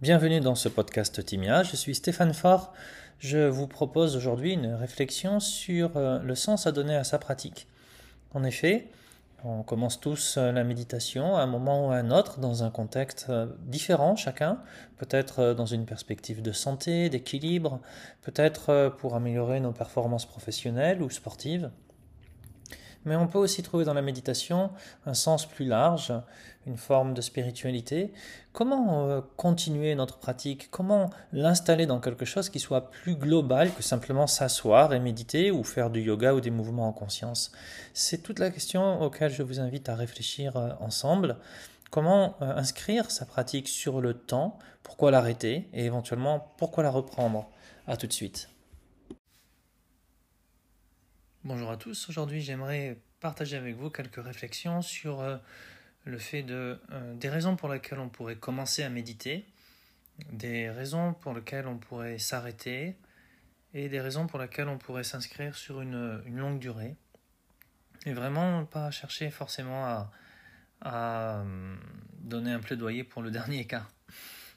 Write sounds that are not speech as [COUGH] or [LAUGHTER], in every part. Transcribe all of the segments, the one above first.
Bienvenue dans ce podcast Timia, je suis Stéphane Faure. Je vous propose aujourd'hui une réflexion sur euh, le sens à donner à sa pratique. En effet, on commence tous euh, la méditation à un moment ou à un autre, dans un contexte euh, différent chacun, peut-être dans une perspective de santé, d'équilibre, peut-être pour améliorer nos performances professionnelles ou sportives. Mais on peut aussi trouver dans la méditation un sens plus large, une forme de spiritualité. Comment euh, continuer notre pratique? Comment l'installer dans quelque chose qui soit plus global que simplement s'asseoir et méditer ou faire du yoga ou des mouvements en conscience? C'est toute la question auquel je vous invite à réfléchir euh, ensemble. Comment euh, inscrire sa pratique sur le temps? Pourquoi l'arrêter? Et éventuellement, pourquoi la reprendre? A tout de suite. Bonjour à tous, aujourd'hui j'aimerais partager avec vous quelques réflexions sur euh, le fait de euh, des raisons pour lesquelles on pourrait commencer à méditer, des raisons pour lesquelles on pourrait s'arrêter et des raisons pour lesquelles on pourrait s'inscrire sur une, longue durée. Et vraiment pas chercher forcément à, à euh, donner un plaidoyer pour le [LAUGHS] dernier cas,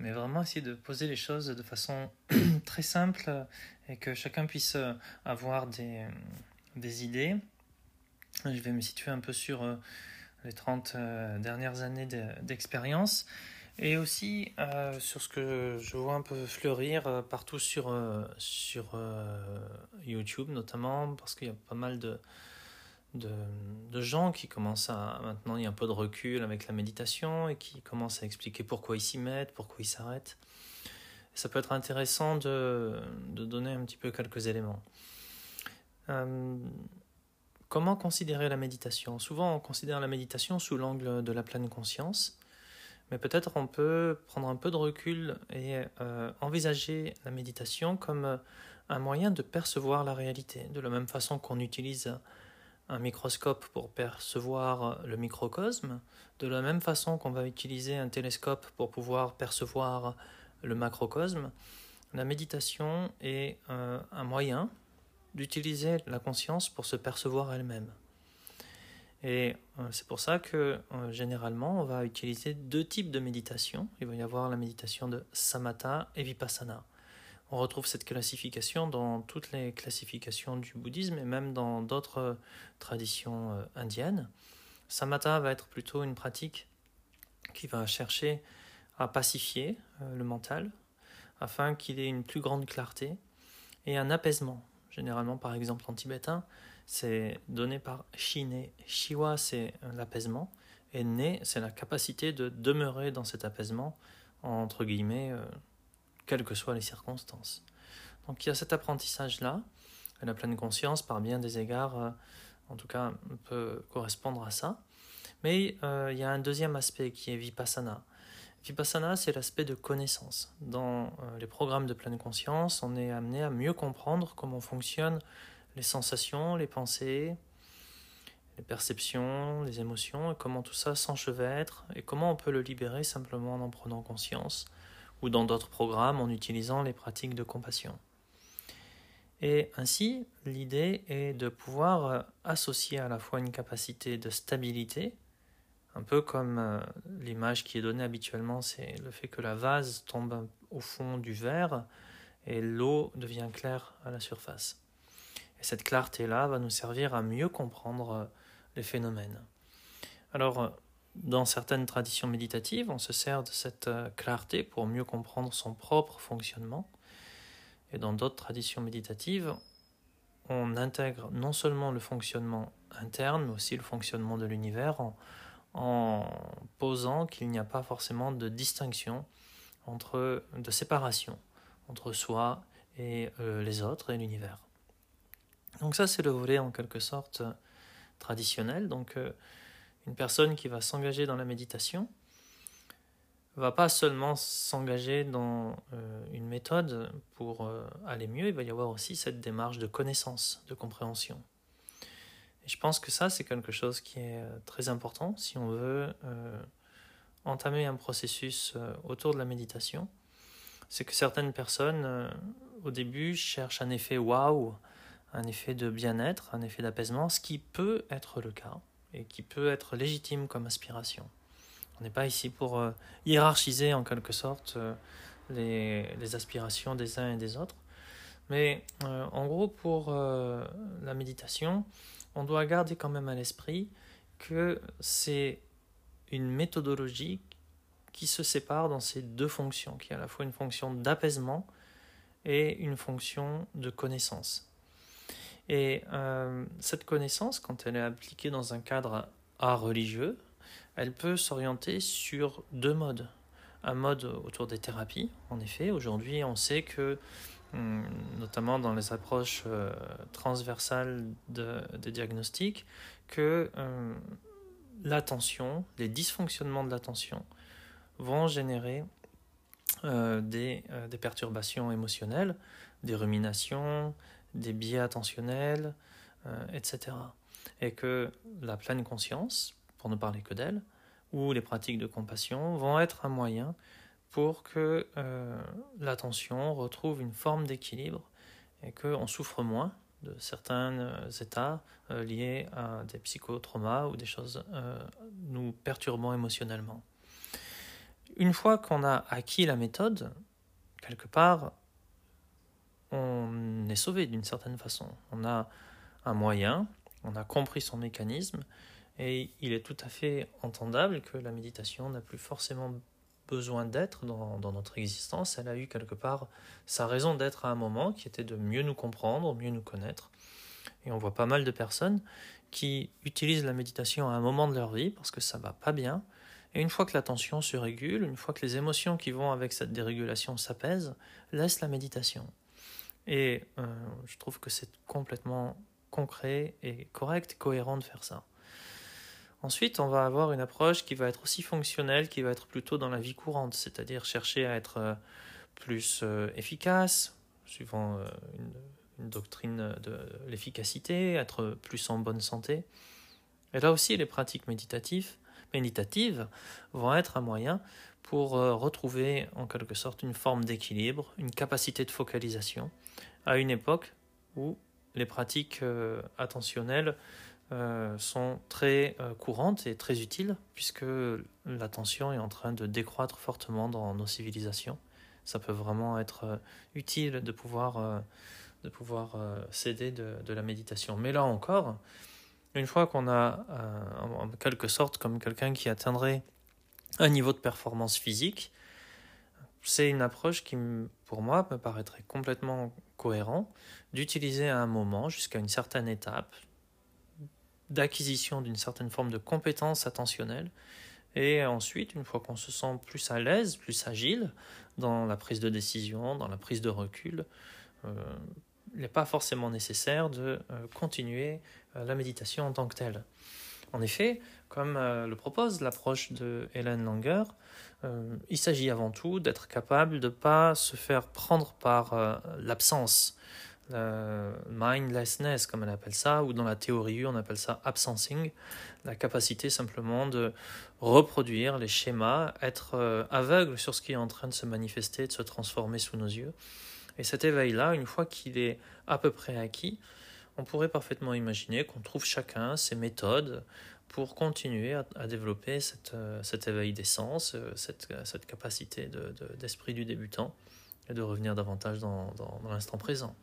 mais vraiment essayer de poser les choses de façon [CLEARS THROAT] très simple et que chacun puisse avoir des, des idées. Je vais me situer un peu sur euh, les 30 euh, dernières années d'expérience et aussi euh, sur ce que je vois un peu fleurir partout sur, sur YouTube notamment parce qu'il y a pas mal de, de, de, gens qui commencent à maintenant il y a un peu de recul avec la méditation et qui commencent à expliquer pourquoi ils s'y mettent, pourquoi ils s'arrêtent. Ça peut être intéressant de, de, donner un petit peu quelques éléments. Euh, comment considérer la méditation? Souvent, on considère la méditation sous l'angle de la pleine conscience, mais peut-être on peut prendre un peu de recul et euh, envisager la méditation comme un moyen de percevoir la réalité, de la même façon qu'on utilise un microscope pour percevoir le microcosme, de la même façon qu'on va utiliser un télescope pour pouvoir percevoir le macrocosme. La méditation est euh, un moyen d'utiliser la conscience pour se percevoir elle-même. Et euh, c'est pour ça que euh, généralement on va utiliser deux types de méditation. Il va y avoir la méditation de samatha et vipassana. On retrouve cette classification dans toutes les classifications du bouddhisme et même dans d'autres euh, traditions indiennes. Samatha va être plutôt une pratique qui va chercher à pacifier le mental afin qu'il ait une plus grande clarté et un apaisement généralement par exemple en tibétain, c'est donné par Shine. Shiwa, c'est l'apaisement, et Ne, c'est la capacité de demeurer dans cet apaisement, entre guillemets, euh, quelles que soient les circonstances. Donc il y a cet apprentissage-là, la pleine conscience, par bien des égards, euh, en tout cas, peut correspondre à ça. Mais euh, il y a un deuxième aspect qui est Vipassana. Vipassana, c'est l'aspect de connaissance. Dans euh, les programmes de pleine conscience, on est amené à mieux comprendre comment fonctionnent les sensations, les pensées, les perceptions, les émotions, et comment tout ça s'enchevêtre, et comment on peut le libérer simplement en en prenant conscience, ou dans d'autres programmes en utilisant les pratiques de compassion. Et ainsi, l'idée est de pouvoir euh, associer à la fois une capacité de stabilité, un peu comme euh, l'image qui est donnée habituellement, c'est le fait que la vase tombe au fond du verre et l'eau devient claire à la surface. Et cette clarté-là va nous servir à mieux comprendre euh, les phénomènes. Alors, euh, dans certaines traditions méditatives, on se sert de cette clarté pour mieux comprendre son propre fonctionnement. Et dans d'autres traditions méditatives, on intègre non seulement le fonctionnement interne, mais aussi le fonctionnement de l'univers en, en posant qu'il n'y a pas forcément de distinction entre de séparation entre soi et euh, les autres et l'univers. Donc ça c'est le volet en quelque sorte traditionnel. Donc euh, une personne qui va s'engager dans la méditation va pas seulement s'engager dans euh, une méthode pour aller mieux, il va y avoir aussi cette démarche de connaissance, de compréhension. Et je pense que ça, c'est quelque chose qui est euh, très important si on veut euh, entamer un processus euh, autour de la méditation. C'est que certaines personnes, au début, cherchent un effet waouh, un effet de bien-être, un effet d'apaisement, ce qui peut être le cas et qui peut être légitime comme aspiration. On n'est pas ici pour hiérarchiser en quelque sorte les, les, aspirations des uns et des autres. Mais en gros, pour la méditation, on doit garder quand même à l'esprit que c'est une méthodologie qui se sépare dans ces deux fonctions, qui est à la fois une fonction d'apaisement et une fonction de connaissance. Et euh, cette connaissance, quand elle est appliquée dans un cadre art religieux, elle peut s'orienter sur deux modes. Un mode autour des thérapies, en effet. Aujourd'hui, on sait que, notamment dans les approches euh, transversales de, des diagnostics, que hum, l'attention, les dysfonctionnements de l'attention, vont générer euh, des, euh, perturbations émotionnelles, des ruminations, des biais attentionnels, euh, etc. Et que la pleine conscience, pour ne parler que d'elle, ou les pratiques de compassion vont être un moyen pour que l'attention retrouve une forme d'équilibre et qu'on souffre moins de certains états liés à des psychotraumas ou des choses nous perturbant émotionnellement une fois qu'on a acquis la méthode, quelque part, on est sauvé d'une certaine façon. On a un moyen, on a compris son mécanisme, et il est tout à fait entendable que la méditation n'a plus forcément besoin d'être dans, notre existence. Elle a eu quelque part sa raison d'être à un moment qui était de mieux nous comprendre, mieux nous connaître. Et on voit pas mal de personnes qui utilisent la méditation à un moment de leur vie parce que ça va pas bien, et une fois que la tension se régule, une fois que les émotions qui vont avec cette dérégulation s'apaisent, laisse la méditation. Et euh, je trouve que c'est complètement concret et correct, cohérent de faire ça. Ensuite, on va avoir une approche qui va être aussi fonctionnelle, qui va être plutôt dans la vie courante, c'est-à-dire chercher à être euh, plus euh, efficace, suivant une, une, doctrine de l'efficacité, être plus en bonne santé. Et là aussi, les pratiques méditatives méditatives vont être un moyen pour euh, retrouver en quelque sorte une forme d'équilibre, une capacité de focalisation, à une époque où les pratiques euh, attentionnelles euh, sont très courantes et très utiles, puisque l'attention est en train de décroître fortement dans nos civilisations. Ça peut vraiment être utile de pouvoir, de pouvoir s'aider de, de, la méditation. Mais là encore, une fois qu'on a, euh, en quelque sorte, comme quelqu'un qui atteindrait un niveau de performance physique, c'est une approche qui, pour moi, me paraîtrait complètement cohérent d'utiliser à un moment, jusqu'à une certaine étape, d'acquisition d'une certaine forme de compétence attentionnelle, et ensuite, une fois qu'on se sent plus à l'aise, plus agile dans la prise de décision, dans la prise de recul, euh, il n'est pas forcément nécessaire de euh, continuer euh, la méditation en tant que telle. En effet, comme le propose l'approche de Hélène Langer, il s'agit avant tout d'être capable de ne pas se faire prendre par l'absence, mindlessness comme elle appelle ça, ou dans la théorie on appelle ça absencing, la capacité simplement de reproduire les schémas, être aveugle sur ce qui est en train de se manifester, de se transformer sous nos yeux, et cet éveil-là, une fois qu'il est à peu près acquis, on pourrait parfaitement imaginer qu'on trouve chacun ses méthodes pour continuer à, développer cette, euh, cet éveil des sens, euh, cette, cette capacité d'esprit de, du débutant et de revenir davantage dans, dans l'instant présent.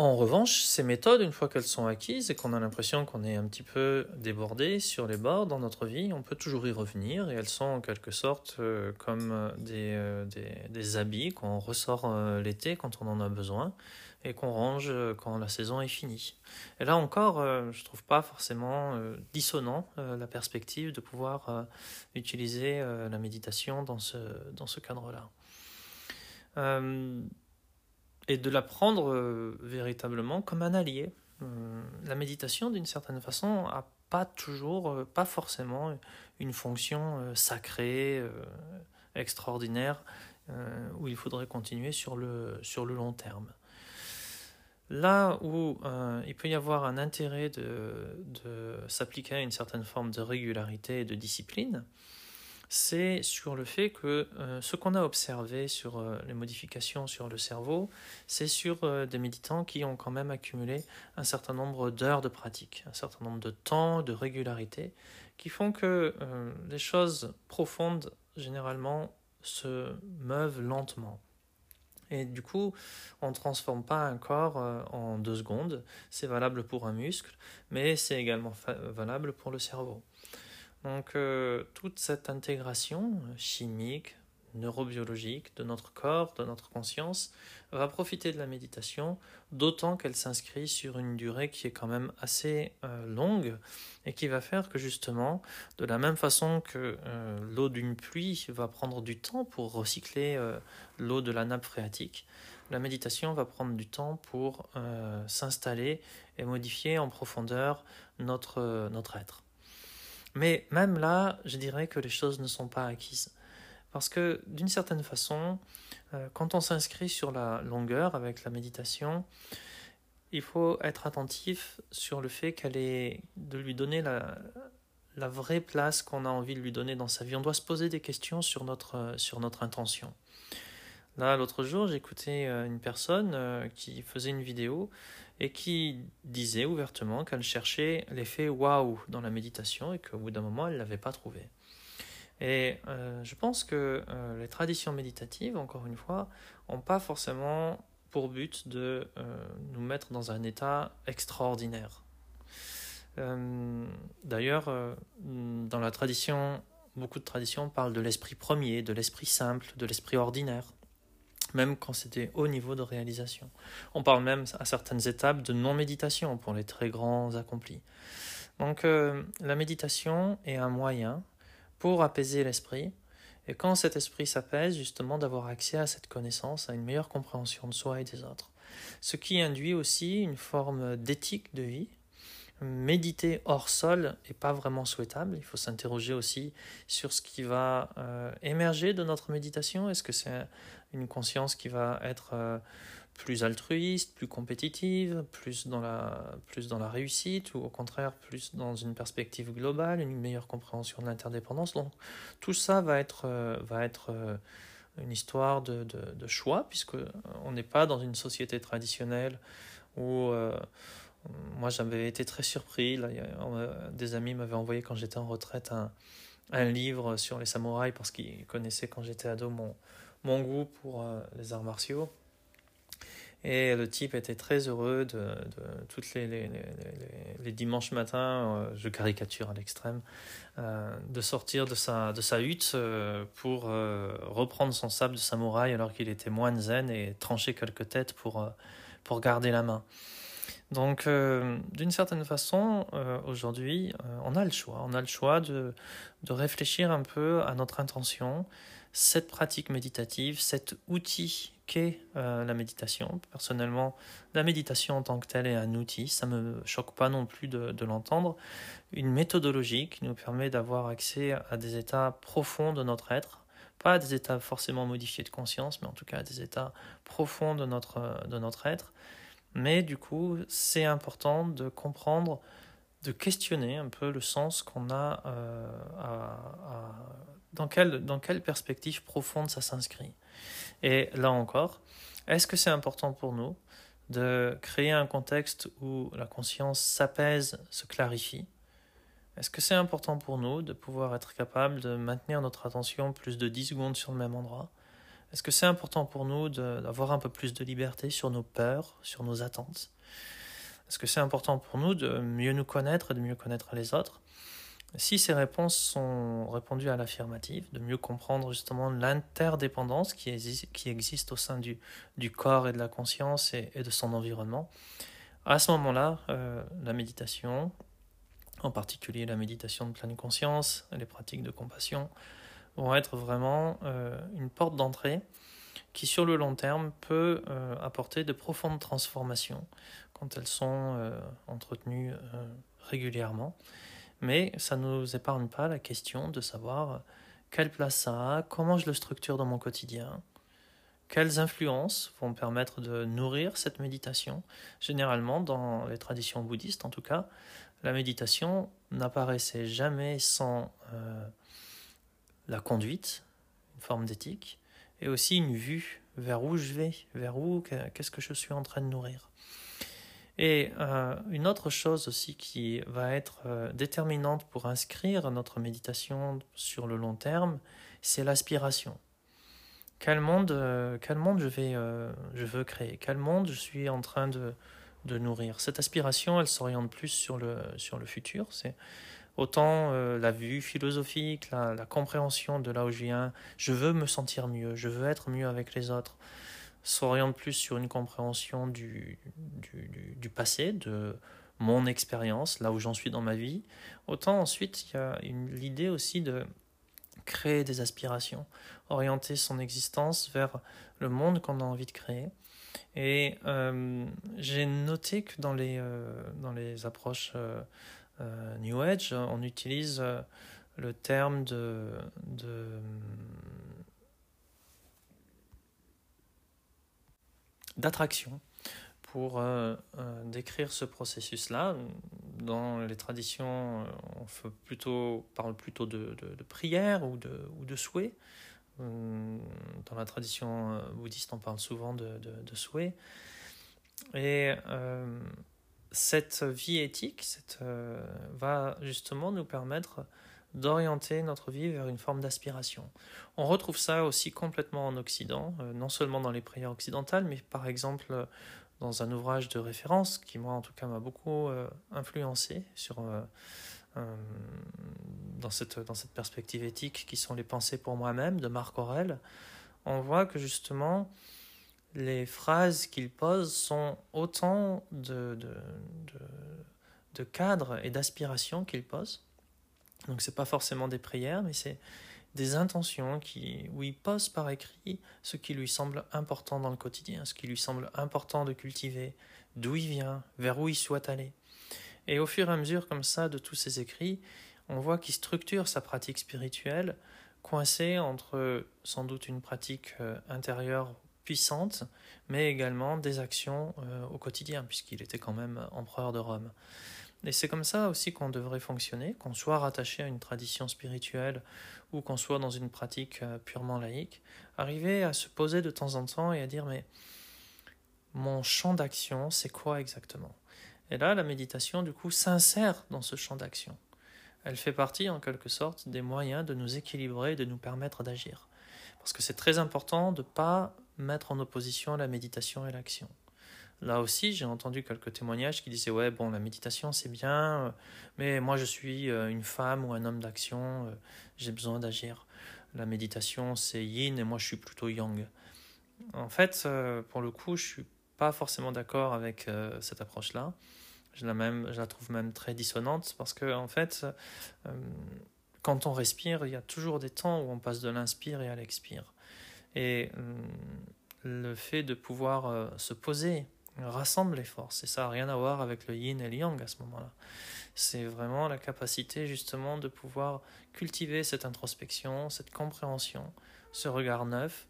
En revanche, ces méthodes, une fois qu'elles sont acquises et qu'on a l'impression qu'on est un petit peu débordé sur les bords dans notre vie, on peut toujours y revenir et elles sont en quelque sorte euh, comme euh, des, euh, des, des, habits qu'on ressort l'été quand on en a besoin et qu'on range quand la saison est finie. Et là encore, je trouve pas forcément dissonant la perspective de pouvoir utiliser la méditation dans ce, dans ce cadre-là et de la prendre euh, véritablement comme un allié. Euh, la méditation, d'une certaine façon, a pas toujours, euh, pas forcément une fonction sacrée, extraordinaire, où il faudrait continuer sur le, sur le long terme. Là où il peut y avoir un intérêt de, de s'appliquer à une certaine forme de régularité et de discipline, c'est sur le fait que euh, ce qu'on a observé sur euh, les modifications sur le cerveau, c'est sur euh, des méditants qui ont quand même accumulé un certain nombre d'heures de pratique, un certain nombre de temps, de régularité, qui font que les choses profondes, généralement, se meuvent lentement. Et du coup, on ne transforme pas un corps en deux secondes. C'est valable pour un muscle, mais c'est également valable pour le cerveau. Donc, euh, toute cette intégration chimique, neurobiologique de notre corps, de notre conscience, va profiter de la méditation, d'autant qu'elle s'inscrit sur une durée qui est quand même assez euh, longue et qui va faire que justement, de la même façon que euh, l'eau d'une pluie va prendre du temps pour recycler euh, l'eau de la nappe phréatique, la méditation va prendre du temps pour s'installer et modifier en profondeur notre être. Mais même là, je dirais que les choses ne sont pas acquises. Parce que d'une certaine façon, euh, quand on s'inscrit sur la longueur avec la méditation, il faut être attentif sur le fait qu'elle est de lui donner la, vraie place qu'on a envie de lui donner dans sa vie. On doit se poser des questions sur notre, sur notre intention. Là, l'autre jour, j'écoutais euh, une personne euh, qui faisait une vidéo et qui disait ouvertement qu'elle cherchait l'effet waouh dans la méditation et qu'au bout d'un moment, elle ne l'avait pas trouvé. Et euh, je pense que euh, les traditions méditatives, encore une fois, n'ont pas forcément pour but de euh, nous mettre dans un état extraordinaire. D'ailleurs, dans la tradition, beaucoup de traditions parlent de l'esprit premier, de l'esprit simple, de l'esprit ordinaire, même quand c'était haut niveau de réalisation. On parle même à certaines étapes de non-méditation pour les très grands accomplis. Donc la méditation est un moyen pour apaiser l'esprit. Et quand cet esprit s'apaise, justement, d'avoir accès à cette connaissance, à une meilleure compréhension de soi et des autres. Ce qui induit aussi une forme d'éthique de vie. Méditer hors sol n'est pas vraiment souhaitable. Il faut s'interroger aussi sur ce qui va euh, émerger de notre méditation. Est-ce que c'est une conscience qui va être euh, plus altruiste, plus compétitive, plus dans la, plus dans la réussite, ou au contraire plus dans une perspective globale, une meilleure compréhension de l'interdépendance? Donc tout ça va être, euh, va être une histoire de, de, choix, puisque on n'est pas dans une société traditionnelle où moi j'avais été très surpris. Des amis m'avaient envoyé quand j'étais en retraite un, livre sur les samouraïs parce qu'ils connaissaient quand j'étais ado mon, mon goût pour les arts martiaux. Et le type était très heureux de, de les, les, dimanches matins, euh, je caricature à l'extrême, euh, de sortir de sa, hutte euh, pour reprendre son sable de samouraï alors qu'il était moine zen et trancher quelques têtes pour garder la main. Donc, d'une certaine façon, aujourd'hui, on a le choix. On a le choix de, de réfléchir un peu à notre intention, cette pratique méditative, cet outil qu'est euh, la méditation. Personnellement, la méditation en tant que telle est un outil, ça ne me choque pas non plus de, de l'entendre. Une méthodologie qui nous permet d'avoir accès à des états profonds de notre être, pas à des états forcément modifiés de conscience, mais en tout cas à des états profonds de notre, de notre être. Mais du coup, c'est important de comprendre, de questionner un peu le sens qu'on a euh, dans quelle, dans quelle perspective profonde ça s'inscrit. Et là encore, est-ce que c'est important pour nous de créer un contexte où la conscience s'apaise, se clarifie? Est-ce que c'est important pour nous de pouvoir être capable de maintenir notre attention plus de 10 secondes sur le même endroit? Est-ce que c'est important pour nous d'avoir un peu plus de liberté sur nos peurs, sur nos attentes? Est-ce que c'est important pour nous de mieux nous connaître et de mieux connaître les autres? Si ces réponses sont répondues à l'affirmative, de mieux comprendre justement l'interdépendance qui, existe au sein du, corps et de la conscience et, de son environnement, à ce moment-là, euh, la méditation, en particulier la méditation de pleine conscience, les pratiques de compassion, vont être vraiment euh, une porte d'entrée qui sur le long terme peut euh, apporter de profondes transformations quand elles sont entretenues régulièrement mais ça ne nous épargne pas la question de savoir quelle place ça a, comment je le structure dans mon quotidien, quelles influences vont permettre de nourrir cette méditation. Généralement, dans les traditions bouddhistes en tout cas, la méditation n'apparaissait jamais sans euh, la conduite, une forme d'éthique, et aussi une vue vers où je vais, vers où, qu'est-ce que je suis en train de nourrir. Et une autre chose aussi qui va être déterminante pour inscrire notre méditation sur le long terme, c'est l'aspiration. Quel monde, quel monde je, vais, je veux créer? Quel monde je suis en train de, de nourrir? Cette aspiration, elle s'oriente plus sur le, sur le futur. C'est autant euh, la vue philosophique, la, compréhension de là où je viens, je veux me sentir mieux, je veux être mieux avec les autres, s'oriente plus sur une compréhension du, du, passé, de mon expérience, là où j'en suis dans ma vie. Autant ensuite, il y a l'idée aussi de créer des aspirations, orienter son existence vers le monde qu'on a envie de créer. Et euh, j'ai noté que dans les, euh, dans les approches New Age, on utilise euh, le terme de, d'attraction pour euh, décrire ce processus-là. Dans les traditions, on parle plutôt de, prière ou de, ou de souhait. Dans la tradition bouddhiste, on parle souvent de, souhait. Et cette vie éthique euh, va justement nous permettre d'orienter notre vie vers une forme d'aspiration. On retrouve ça aussi complètement en Occident, euh, non seulement dans les prières occidentales, mais par exemple dans un ouvrage de référence qui, moi en tout cas, m'a beaucoup euh, influencé dans, cette, dans cette perspective éthique qui sont les pensées pour moi-même de Marc Aurèle. On voit que justement, les phrases qu'il pose sont autant de, de, de, cadres et d'aspirations qu'il pose. Donc ce n'est pas forcément des prières, mais c'est des intentions qui, où il pose par écrit ce qui lui semble important dans le quotidien, ce qui lui semble important de cultiver, d'où il vient, vers où il souhaite aller. Et au fur et à mesure comme ça de tous ces écrits, on voit qu'il structure sa pratique spirituelle coincée entre sans doute une pratique euh, intérieure puissante, mais également des actions euh, au quotidien, puisqu'il était quand même empereur de Rome. Et c'est comme ça aussi qu'on devrait fonctionner, qu'on soit rattaché à une tradition spirituelle ou qu'on soit dans une pratique euh, purement laïque, arriver à se poser de temps en temps et à dire mais mon champ d'action, c'est quoi exactement? Et là, la méditation, du coup, s'insère dans ce champ d'action. Elle fait partie, en quelque sorte, des moyens de nous équilibrer, de nous permettre d'agir. Parce que c'est très important de ne pas mettre en opposition la méditation et l'action. Là aussi, j'ai entendu quelques témoignages qui disaient ouais bon la méditation c'est bien, euh, mais moi je suis euh, une femme ou un homme d'action, euh, j'ai besoin d'agir. La méditation c'est yin et moi je suis plutôt yang. En fait, pour le coup, je suis pas forcément d'accord avec cette approche-là. Je la même, je la trouve même très dissonante parce que en fait, quand on respire, il y a toujours des temps où on passe de l'inspire et à l'expire. Et hum, le fait de pouvoir euh, se poser rassemble les forces. Et ça n'a rien à voir avec le yin et le yang à ce moment-là. C'est vraiment la capacité justement de pouvoir cultiver cette introspection, cette compréhension, ce regard neuf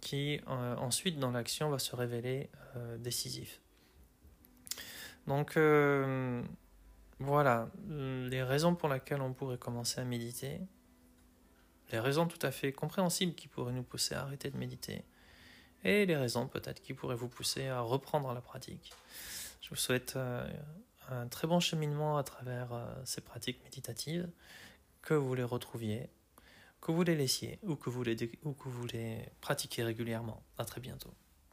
qui euh, ensuite dans l'action va se révéler euh, décisif. Donc voilà les raisons pour lesquelles on pourrait commencer à méditer les raisons tout à fait compréhensibles qui pourraient nous pousser à arrêter de méditer, et les raisons peut-être qui pourraient vous pousser à reprendre la pratique. Je vous souhaite euh, un très bon cheminement à travers euh, ces pratiques méditatives, que vous les retrouviez, que vous les laissiez ou que vous les, ou que vous les pratiquiez régulièrement. À très bientôt.